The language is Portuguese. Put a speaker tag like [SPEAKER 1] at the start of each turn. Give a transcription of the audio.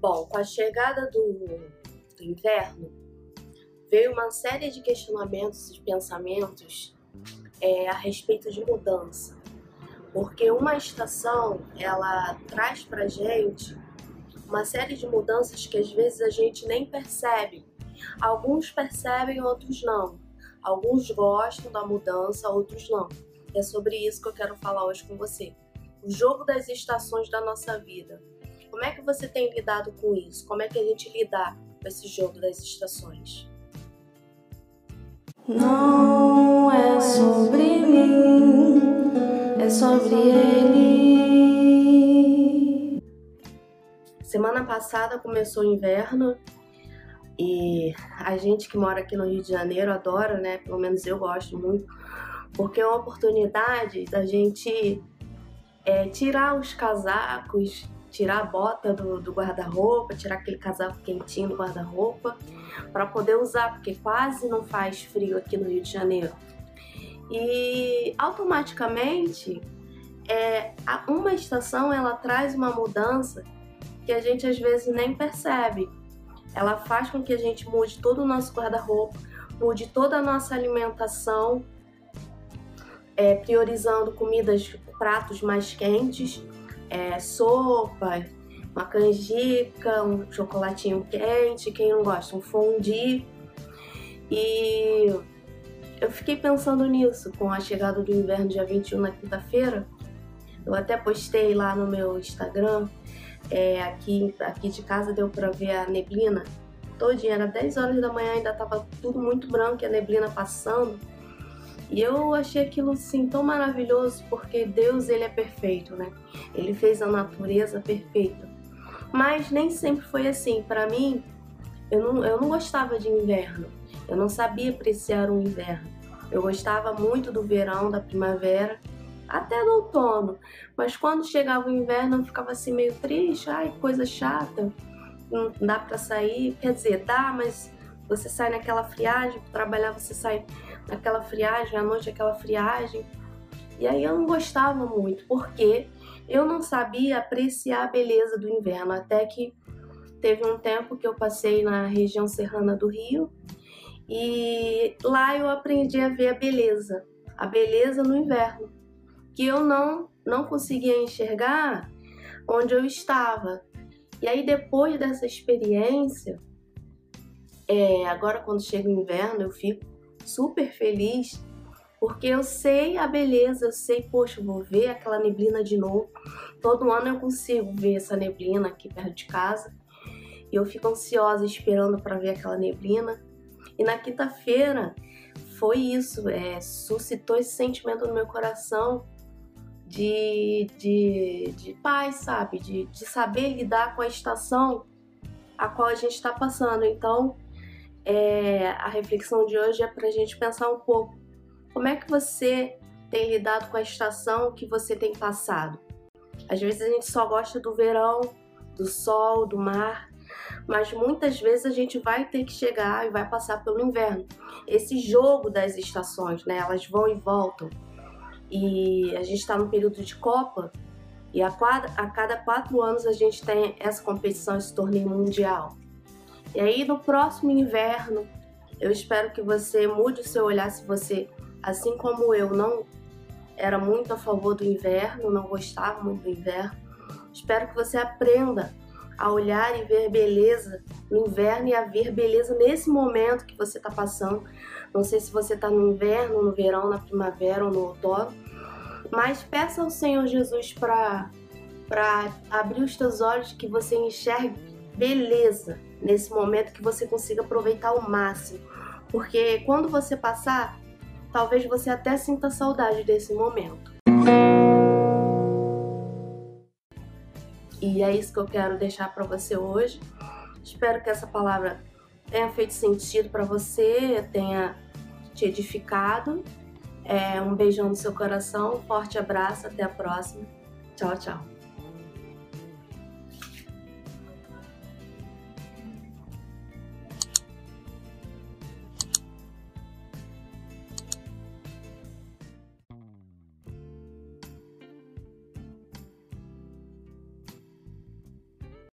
[SPEAKER 1] Bom, com a chegada do, inverno, veio uma série de questionamentos e pensamentos é, a respeito de mudança. Porque uma estação, ela traz pra gente uma série de mudanças que às vezes a gente nem percebe. Alguns percebem, outros não. Alguns gostam da mudança, outros não. É sobre isso que eu quero falar hoje com você. O jogo das estações da nossa vida. Como é que você tem lidado com isso? Como é que a gente lida com esse jogo das estações?
[SPEAKER 2] Não é sobre mim, é sobre ele.
[SPEAKER 1] Semana passada começou o inverno e a gente que mora aqui no Rio de Janeiro adora, né? Pelo menos eu gosto muito, porque é uma oportunidade da gente é, tirar os casacos, tirar a bota do, do guarda-roupa, tirar aquele casaco quentinho do guarda-roupa para poder usar, porque quase não faz frio aqui no Rio de Janeiro. E automaticamente, é, uma estação ela traz uma mudança que a gente às vezes nem percebe. Ela faz com que a gente mude todo o nosso guarda-roupa, mude toda a nossa alimentação, é, priorizando comidas, pratos mais quentes, é, sopa, uma canjica, um chocolatinho quente, quem não gosta, um fondue. E eu fiquei pensando nisso com a chegada do inverno dia 21 na quinta-feira. Eu até postei lá no meu Instagram, é, aqui, aqui de casa deu pra ver a neblina todinha, era 10 horas da manhã, ainda tava tudo muito branco e a neblina passando. E eu achei aquilo assim tão maravilhoso porque Deus ele é perfeito, né? Ele fez a natureza perfeita. Mas nem sempre foi assim. Para mim, eu não, eu não gostava de inverno. Eu não sabia apreciar o inverno. Eu gostava muito do verão, da primavera, até do outono. Mas quando chegava o inverno, eu ficava assim meio triste. Ai, coisa chata. Não dá para sair. Quer dizer, dá, mas você sai naquela friagem, para trabalhar você sai naquela friagem, à noite aquela friagem. E aí eu não gostava muito, porque eu não sabia apreciar a beleza do inverno, até que teve um tempo que eu passei na região serrana do Rio e lá eu aprendi a ver a beleza, a beleza no inverno, que eu não não conseguia enxergar onde eu estava. E aí depois dessa experiência, é, agora quando chega o inverno, eu fico super feliz porque eu sei a beleza, eu sei, poxa, vou ver aquela neblina de novo. Todo ano eu consigo ver essa neblina aqui perto de casa e eu fico ansiosa esperando para ver aquela neblina. E na quinta-feira foi isso, é, suscitou esse sentimento no meu coração de, de, de paz, sabe? De, de saber lidar com a estação a qual a gente está passando. Então, é, a reflexão de hoje é para a gente pensar um pouco como é que você tem lidado com a estação que você tem passado. Às vezes a gente só gosta do verão, do sol, do mar, mas muitas vezes a gente vai ter que chegar e vai passar pelo inverno. Esse jogo das estações, né? Elas vão e voltam. E a gente está no período de Copa e a, quadra, a cada quatro anos a gente tem essa competição, esse torneio mundial. E aí no próximo inverno, eu espero que você mude o seu olhar se você, assim como eu, não era muito a favor do inverno, não gostava muito do inverno. Espero que você aprenda a olhar e ver beleza no inverno e a ver beleza nesse momento que você está passando. Não sei se você está no inverno, no verão, na primavera ou no outono, mas peça ao Senhor Jesus para abrir os teus olhos que você enxergue beleza nesse momento que você consiga aproveitar ao máximo. Porque quando você passar, talvez você até sinta saudade desse momento. E é isso que eu quero deixar para você hoje. Espero que essa palavra tenha feito sentido para você, tenha te edificado. É, um beijão no seu coração, um forte abraço, até a próxima. Tchau, tchau.